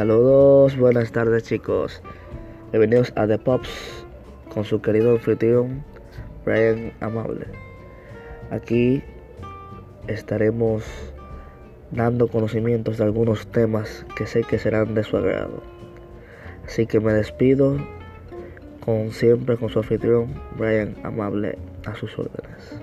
Saludos, buenas tardes chicos. Bienvenidos a The Pops con su querido anfitrión Brian Amable. Aquí estaremos dando conocimientos de algunos temas que sé que serán de su agrado. Así que me despido con siempre con su anfitrión Brian Amable a sus órdenes.